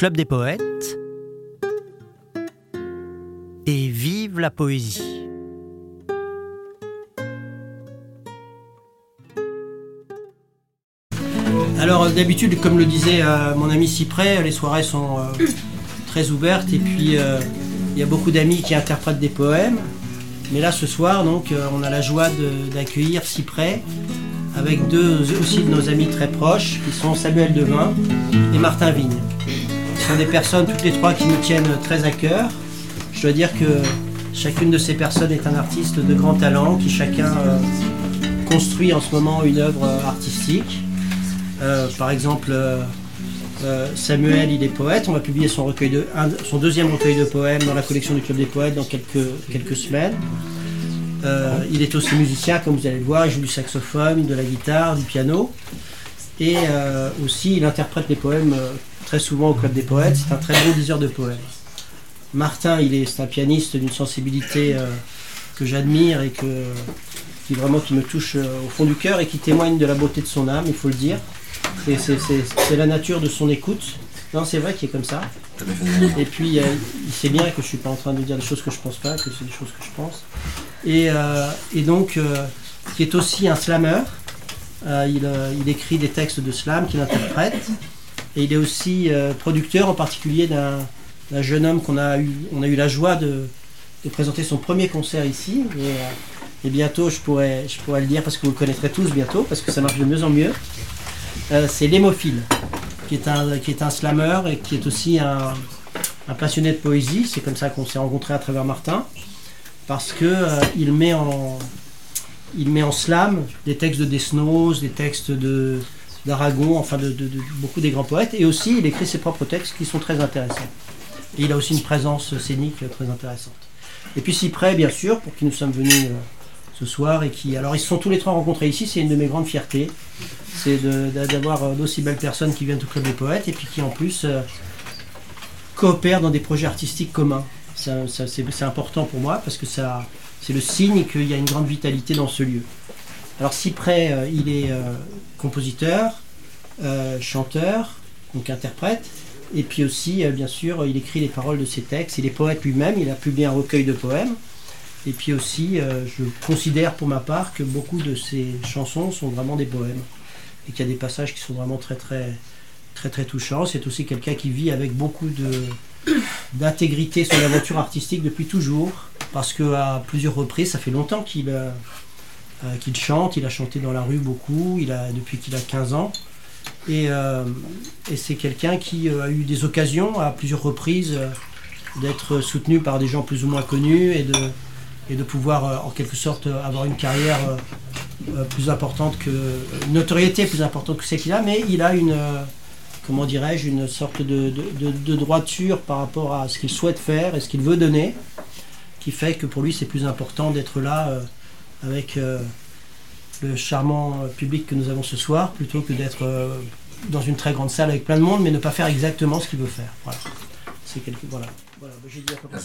Club des poètes et vive la poésie. Alors d'habitude, comme le disait euh, mon ami Cyprès, les soirées sont euh, très ouvertes et puis euh, il y a beaucoup d'amis qui interprètent des poèmes. Mais là ce soir, donc, on a la joie d'accueillir Cyprès avec deux aussi de nos amis très proches qui sont Samuel Devin et Martin Vigne. Des personnes toutes les trois qui nous tiennent très à cœur. Je dois dire que chacune de ces personnes est un artiste de grand talent qui chacun construit en ce moment une œuvre artistique. Euh, par exemple, euh, euh, Samuel, il est poète. On va publier son, son deuxième recueil de poèmes dans la collection du Club des Poètes dans quelques, quelques semaines. il est aussi musicien, comme vous allez le voir. Il joue du saxophone, de la guitare, du piano. Et aussi, il interprète les poèmes très souvent au Club des Poètes. C'est un très bon diseur de poèmes. Martin, il est, un pianiste d'une sensibilité que j'admire et qui vraiment me touche au fond du cœur et qui témoigne de la beauté de son âme, il faut le dire. C'est la nature de son écoute. C'est vrai qu'il est comme ça. Et puis, euh, il sait bien que je ne suis pas en train de dire des choses que je pense pas, que c'est des choses que je pense. Et, euh, donc, euh, qui est aussi un slammer. Il, écrit des textes de slam qu'il interprète. Et il est aussi producteur, en particulier d'un jeune homme qu'on a eu, on a eu la joie de, présenter son premier concert ici. Et, et, bientôt, je pourrais, je pourrais le dire parce que vous le connaîtrez tous bientôt, parce que ça marche de mieux en mieux. Euh, c'est l'hémophile, qui est, un, qui est un slammer et qui est aussi un, passionné de poésie. C'est comme ça qu'on s'est rencontrés à travers Martin, parce qu'il euh, il met en met en slam des textes de Desnos, des textes de d'Aragon, enfin de, beaucoup des grands poètes, et aussi il écrit ses propres textes qui sont très intéressants. Et il a aussi une présence scénique très intéressante. Et puis Cyprès, bien sûr, pour qui nous sommes venus euh, ce soir et qui. Alors, ils se sont tous les trois rencontrés ici, c'est une de mes grandes fiertés. C'est d'avoir euh, d'aussi belles personnes qui viennent au Club des Poètes et puis qui en plus euh, coopèrent dans des projets artistiques communs. c'est important pour moi parce que c'est le signe qu'il y a une grande vitalité dans ce lieu. Alors, Cyprès, euh, il est compositeur, chanteur, donc interprète. Et puis aussi, bien sûr, il écrit les paroles de ses textes. Il est poète lui-même, il a publié un recueil de poèmes. Et puis aussi, euh, je considère pour ma part que beaucoup de ces chansons sont vraiment des poèmes. Et qu'il y a des passages qui sont vraiment très très très très touchants. C'est aussi quelqu'un qui vit avec beaucoup de d'intégrité son aventure artistique depuis toujours. Parce qu'à plusieurs reprises, ça fait longtemps qu'il euh, qu'il chante. Il a chanté dans la rue beaucoup, il a, depuis qu'il a 15 ans. Et, euh, et c'est quelqu'un qui a eu des occasions à plusieurs reprises d'être soutenu par des gens plus ou moins connus et de, pouvoir euh, en quelque sorte euh, avoir une carrière euh, plus importante que une notoriété plus importante que celle qu'il a, mais il a une comment dirais-je une sorte de, droiture par rapport à ce qu'il souhaite faire et ce qu'il veut donner, qui fait que pour lui c'est plus important d'être là avec le charmant public que nous avons ce soir plutôt que d'être dans une très grande salle avec plein de monde mais ne pas faire exactement ce qu'il veut faire. Voilà. C'est quelque voilà. Voilà, j'ai dit à peu près.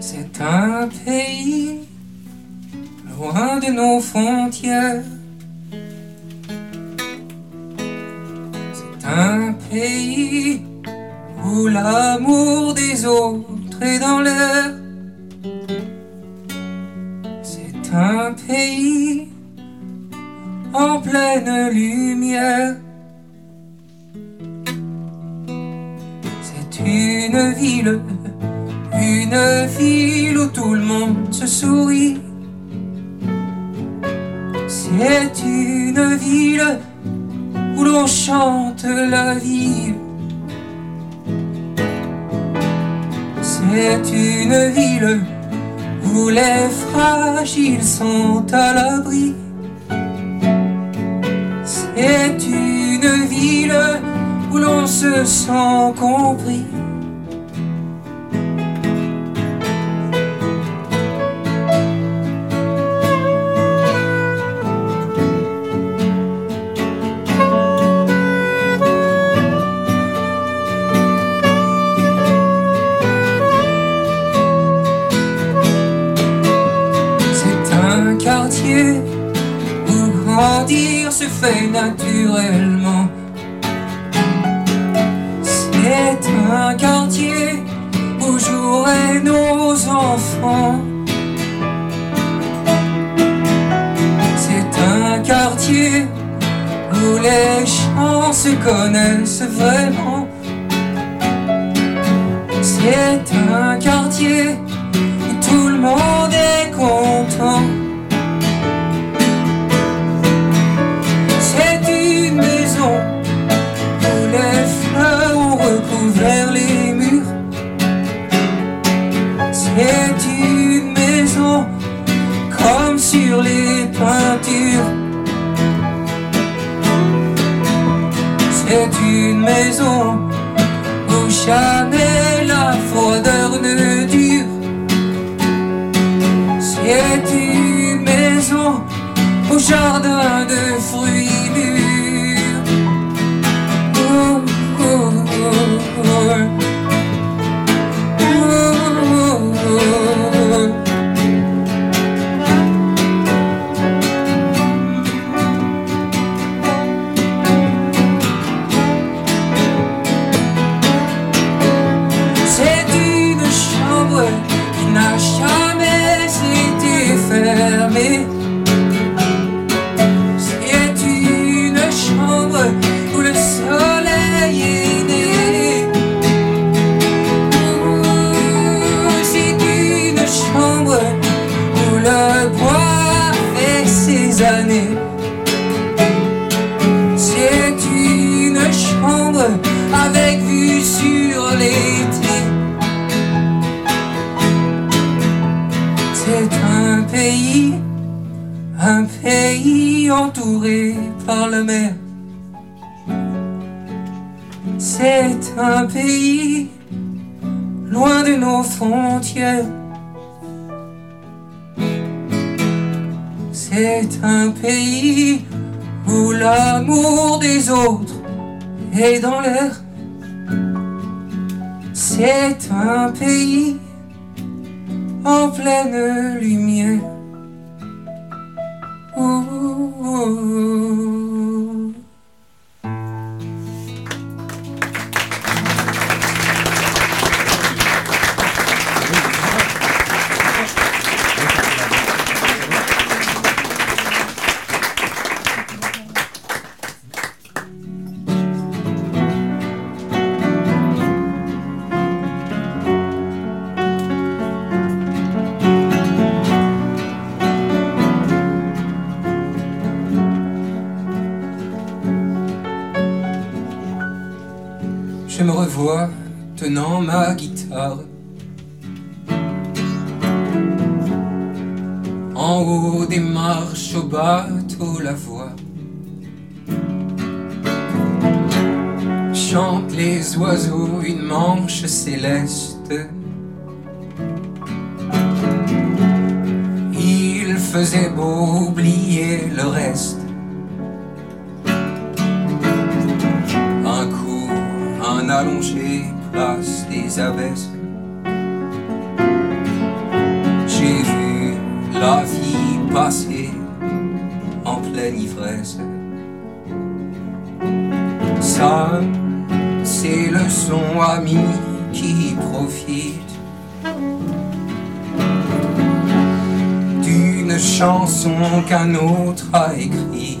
C'est un pays loin de nos frontières. C'est un pays où l'amour des autres est dans l'air. C'est un pays en pleine lumière. Une ville, une ville où tout le monde se sourit. C'est une ville où l'on chante la vie. C'est une ville où les fragiles sont à l'abri. C'est une ville où l'on se sent compris. Quartier où grandir se fait naturellement. C'est un quartier où joueraient nos enfants. C'est un quartier où les gens se connaissent vraiment. C'est un quartier où tout le monde est content. Sur les peintures. C'est une maison où jamais la froideur ne dure. C'est une maison au jardin de fruits mûrs. Oh, oh, oh, est dans l'air. C'est un pays en pleine lumière. Il faisait beau oublier le reste Un coup, un allongé, place des abbesses. J'ai vu la vie passer en pleine ivresse. Ça, c'est le son ami qui profite d'une chanson qu'un autre a écrite.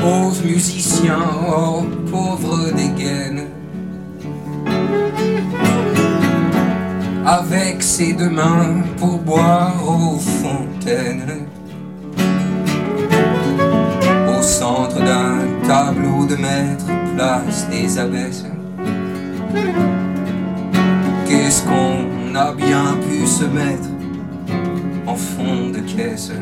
Pauvre musicien, oh pauvre dégaine Avec ses deux mains pour boire aux fontaines Au centre d'un tableau de maître, des Qu'est-ce qu'on a bien pu se mettre en fond de caisse?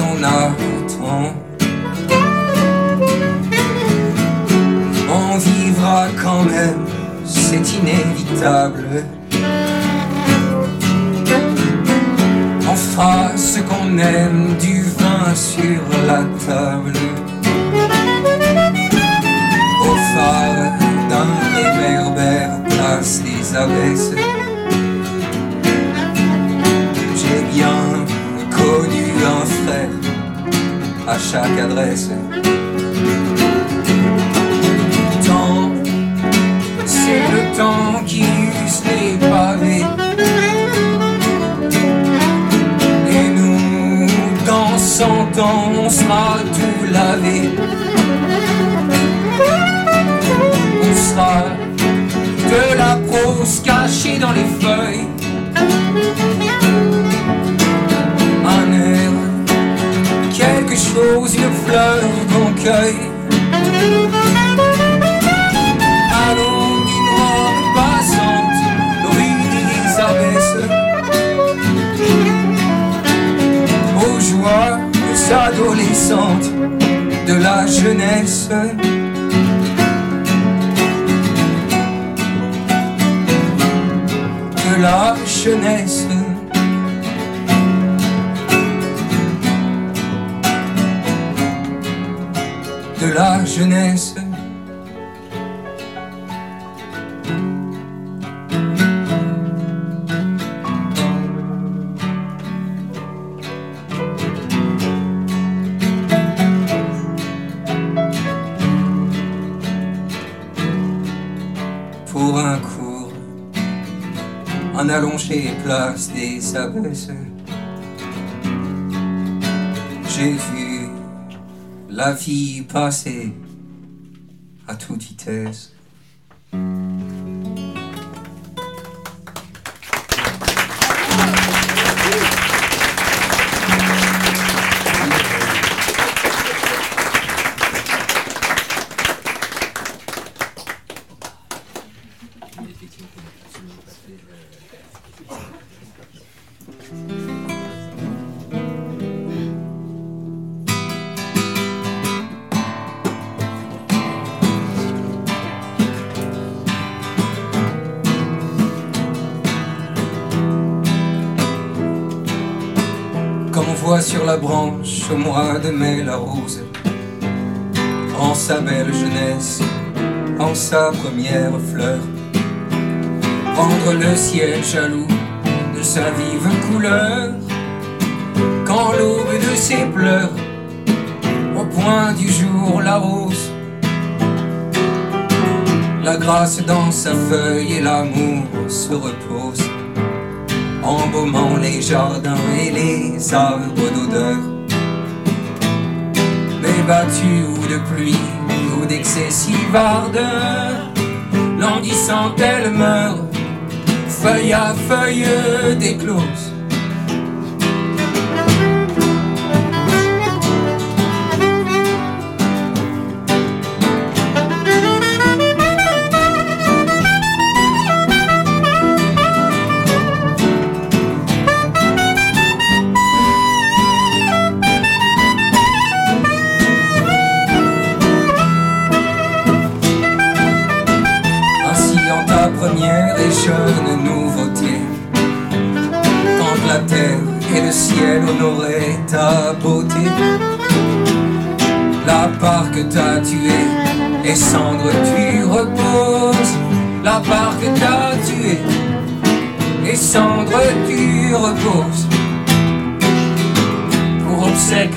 Puis on vivra quand même, c'est inévitable. On fera ce qu'on aime, du vin sur la table au phare d'un réverbère place des abbesses. À chaque adresse. Temps, c'est le temps qui use les pavés. Et nous, dans cent ans, on sera tout lavé. On sera de la prose cachée dans les feuilles. Cueille. Allons d'une robe passante, rue des abbesses. Aux joies adolescentes de la jeunesse. de la jeunesse. La jeunesse. Pour un cours en allongé place des abbesses. J'ai vu la vie passer à toute vitesse. Sur la branche au mois de mai la rose, en sa belle jeunesse, en sa première fleur, rendre le ciel jaloux de sa vive couleur, quand l'aube de ses pleurs, au point du jour la rose, la grâce dans sa feuille et l'amour se repose embaumant les jardins et les arbres d'odeur. Mais battus ou de pluie ou d'excessive ardeur, languissante elle meurt, feuille à feuille d'éclose.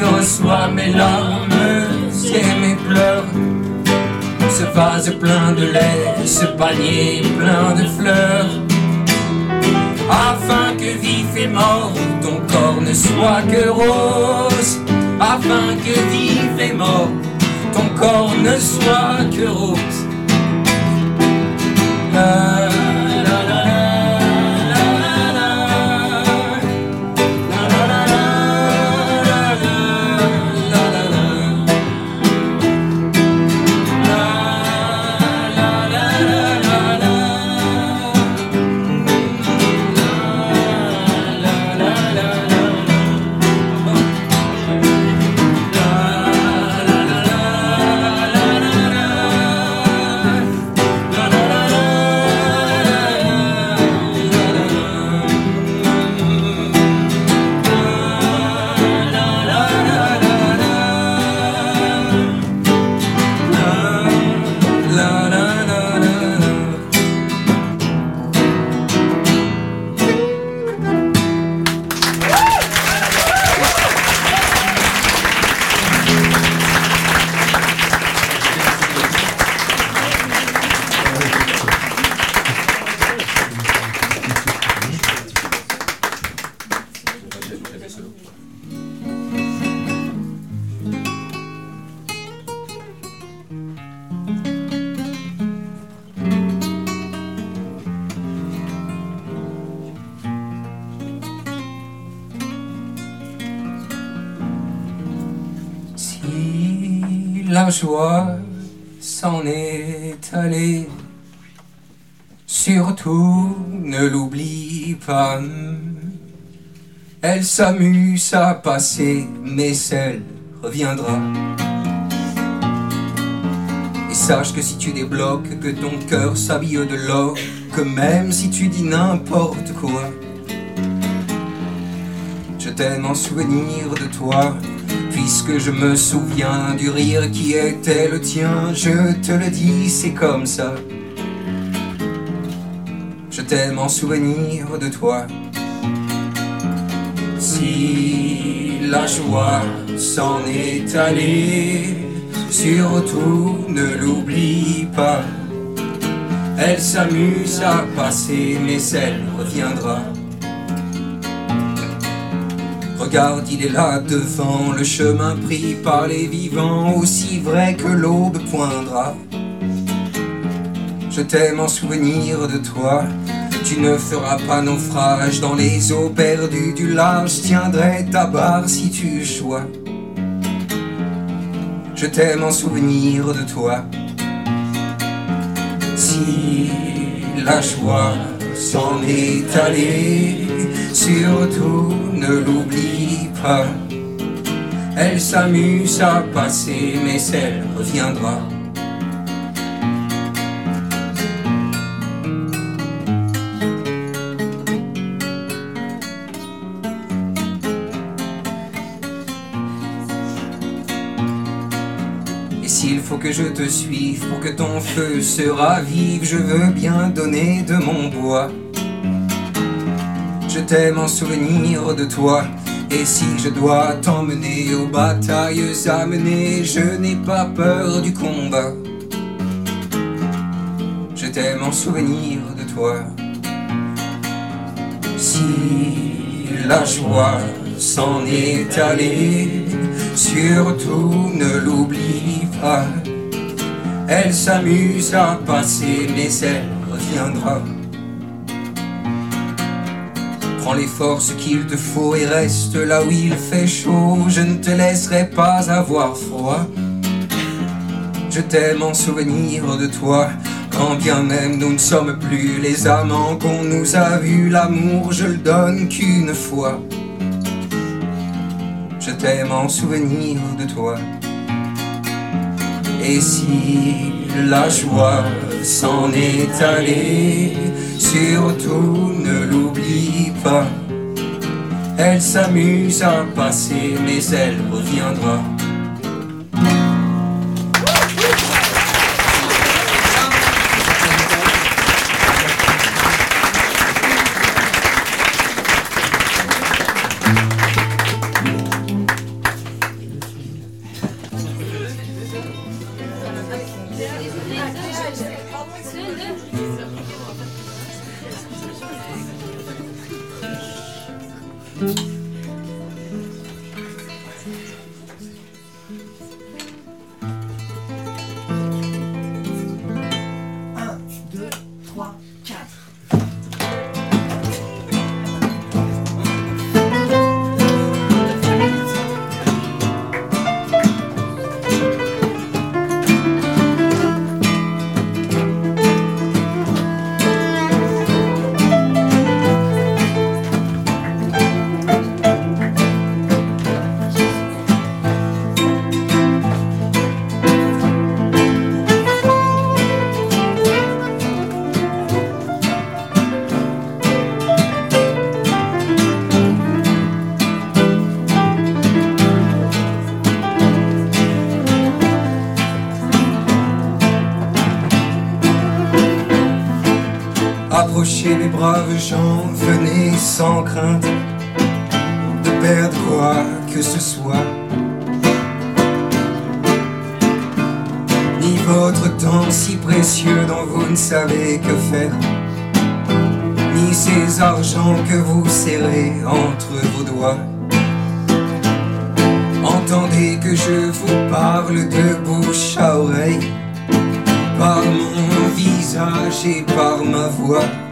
Obsèque reçois mes larmes et mes pleurs. Ce vase plein de lait, ce panier plein de fleurs. Afin que vif et mort ton corps ne soit que rose. Afin que vif et mort ton corps ne soit que rose. la joie s'en est allée. Surtout ne l'oublie pas. Elle s'amuse à passer, mais celle reviendra. Et sache que si tu débloques, que ton cœur s'habille de l'or, que même si tu dis n'importe quoi, je t'aime en souvenir de toi Puisque je me souviens du rire qui était le tien, je te le dis, c'est comme ça. Je t'aime en souvenir de toi. Si la joie s'en est allée, surtout ne l'oublie pas. Elle s'amuse à passer, mais elle reviendra. Il est là devant le chemin pris par les vivants, aussi vrai que l'aube poindra. Je t'aime en souvenir de toi. Tu ne feras pas naufrage dans les eaux perdues du large. Tiendrai ta barre si tu chois. Je t'aime en souvenir de toi. Si la joie s'en est allée, surtout ne l'oublie pas. Elle s'amuse à passer, mais elle reviendra. Je te suive pour que ton feu se ravive, je veux bien donner de mon bois. Je t'aime en souvenir de toi. Et si je dois t'emmener aux batailles amenées, je n'ai pas peur du combat. Je t'aime en souvenir de toi. Si la joie s'en est allée, surtout ne l'oublie pas. Elle s'amuse à passer, mais elle reviendra. Prends les forces qu'il te faut et reste là où il fait chaud. Je ne te laisserai pas avoir froid. Je t'aime en souvenir de toi. Quand bien même nous ne sommes plus les amants qu'on nous a vus, l'amour je le donne qu'une fois. Je t'aime en souvenir de toi. Et si la joie s'en est allée, surtout ne l'oublie pas. Elle s'amuse à passer, mais elle reviendra. Sans crainte de perdre quoi que ce soit. Ni votre temps si précieux dont vous ne savez que faire, ni ces argents que vous serrez entre vos doigts. Entendez que je vous parle de bouche à oreille par mon visage et par ma voix.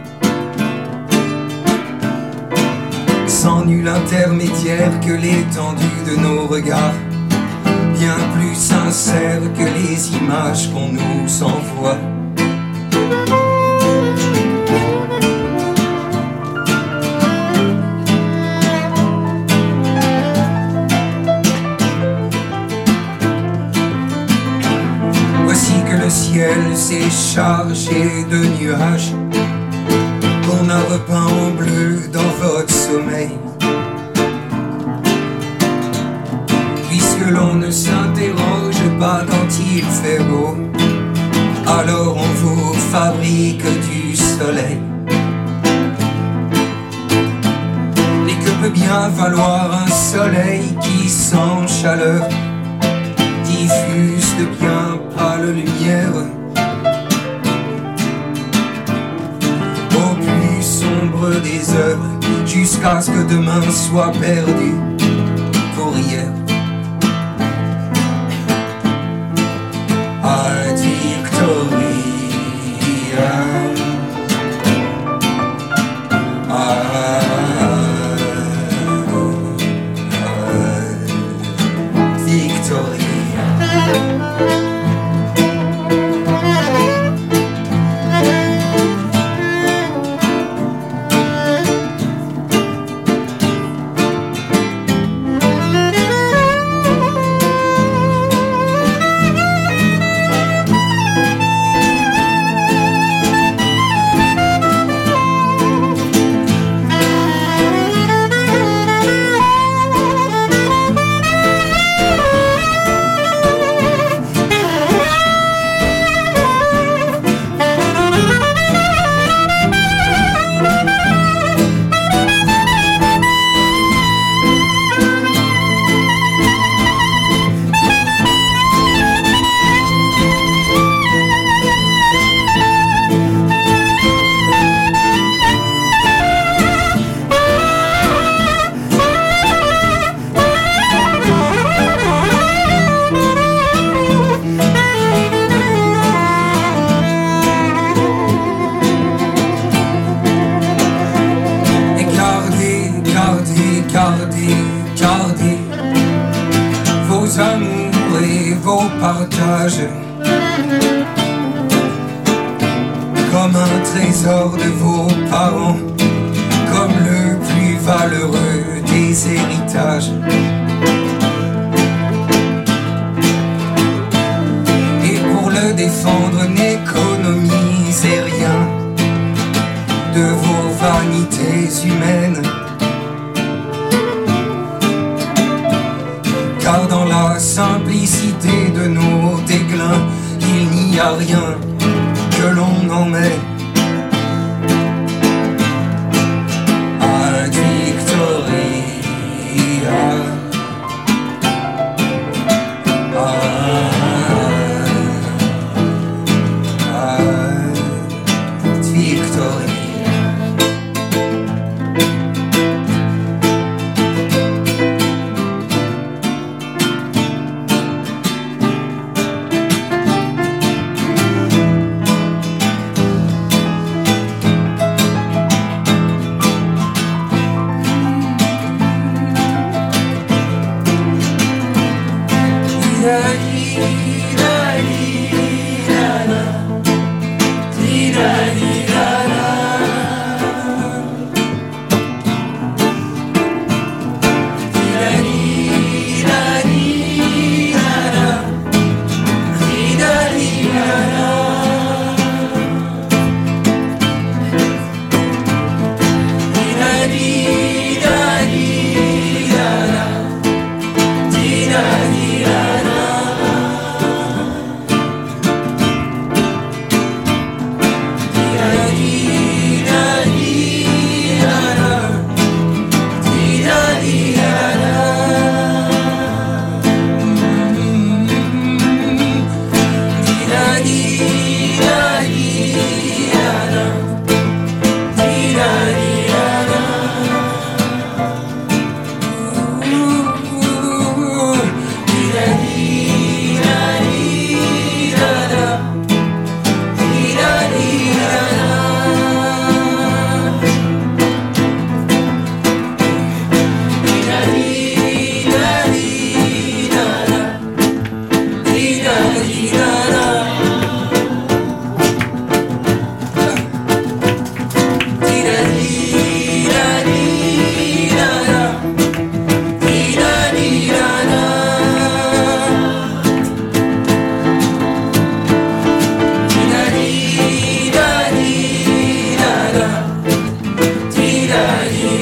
Sans nul intermédiaire que l'étendue de nos regards, bien plus sincère que les images qu'on nous envoie. Voici que le ciel s'est chargé de nuages qu'on a repeint en bleu s'interroge pas quand il fait beau, alors on vous fabrique du soleil. Et que peut bien valoir un soleil qui sans chaleur diffuse de bien pâles lumières. Au plus sombre des heures jusqu'à ce que demain soit perdu told me plus valeureux des héritages. vida.